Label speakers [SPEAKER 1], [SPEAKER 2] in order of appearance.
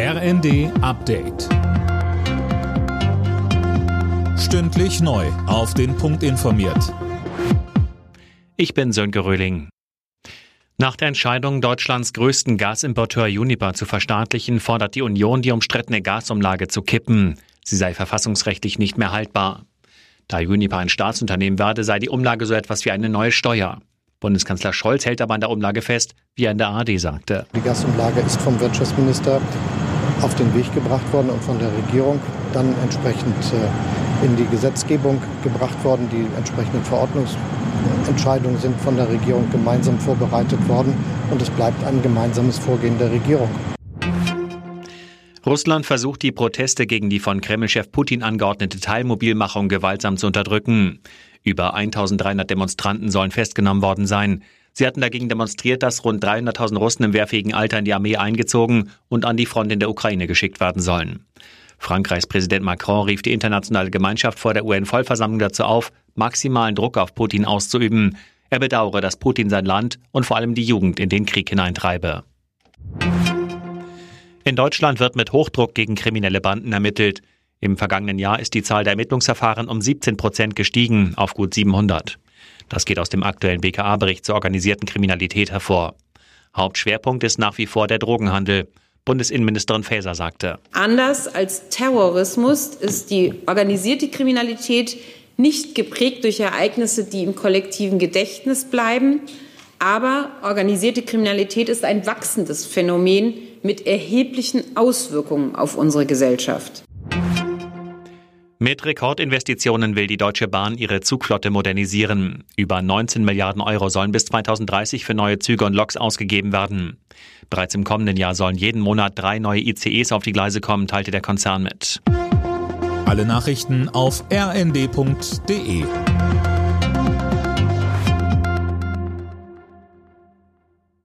[SPEAKER 1] RND Update. Stündlich neu. Auf den Punkt informiert.
[SPEAKER 2] Ich bin Sönke Röhling. Nach der Entscheidung, Deutschlands größten Gasimporteur Uniper zu verstaatlichen, fordert die Union, die umstrittene Gasumlage zu kippen. Sie sei verfassungsrechtlich nicht mehr haltbar. Da Uniper ein Staatsunternehmen werde, sei die Umlage so etwas wie eine neue Steuer. Bundeskanzler Scholz hält aber an der Umlage fest, wie er in der AD sagte.
[SPEAKER 3] Die Gasumlage ist vom Wirtschaftsminister auf den Weg gebracht worden und von der Regierung dann entsprechend äh, in die Gesetzgebung gebracht worden. Die entsprechenden Verordnungsentscheidungen sind von der Regierung gemeinsam vorbereitet worden und es bleibt ein gemeinsames Vorgehen der Regierung.
[SPEAKER 2] Russland versucht die Proteste gegen die von Kremlchef Putin angeordnete Teilmobilmachung gewaltsam zu unterdrücken. Über 1300 Demonstranten sollen festgenommen worden sein. Sie hatten dagegen demonstriert, dass rund 300.000 Russen im wehrfähigen Alter in die Armee eingezogen und an die Front in der Ukraine geschickt werden sollen. Frankreichs Präsident Macron rief die internationale Gemeinschaft vor der UN-Vollversammlung dazu auf, maximalen Druck auf Putin auszuüben. Er bedauere, dass Putin sein Land und vor allem die Jugend in den Krieg hineintreibe. In Deutschland wird mit Hochdruck gegen kriminelle Banden ermittelt. Im vergangenen Jahr ist die Zahl der Ermittlungsverfahren um 17 Prozent gestiegen auf gut 700. Das geht aus dem aktuellen BKA-Bericht zur organisierten Kriminalität hervor. Hauptschwerpunkt ist nach wie vor der Drogenhandel. Bundesinnenministerin Faeser sagte.
[SPEAKER 4] Anders als Terrorismus ist die organisierte Kriminalität nicht geprägt durch Ereignisse, die im kollektiven Gedächtnis bleiben. Aber organisierte Kriminalität ist ein wachsendes Phänomen mit erheblichen Auswirkungen auf unsere Gesellschaft.
[SPEAKER 2] Mit Rekordinvestitionen will die Deutsche Bahn ihre Zugflotte modernisieren. Über 19 Milliarden Euro sollen bis 2030 für neue Züge und Loks ausgegeben werden. Bereits im kommenden Jahr sollen jeden Monat drei neue ICEs auf die Gleise kommen, teilte der Konzern mit.
[SPEAKER 1] Alle Nachrichten auf rnd.de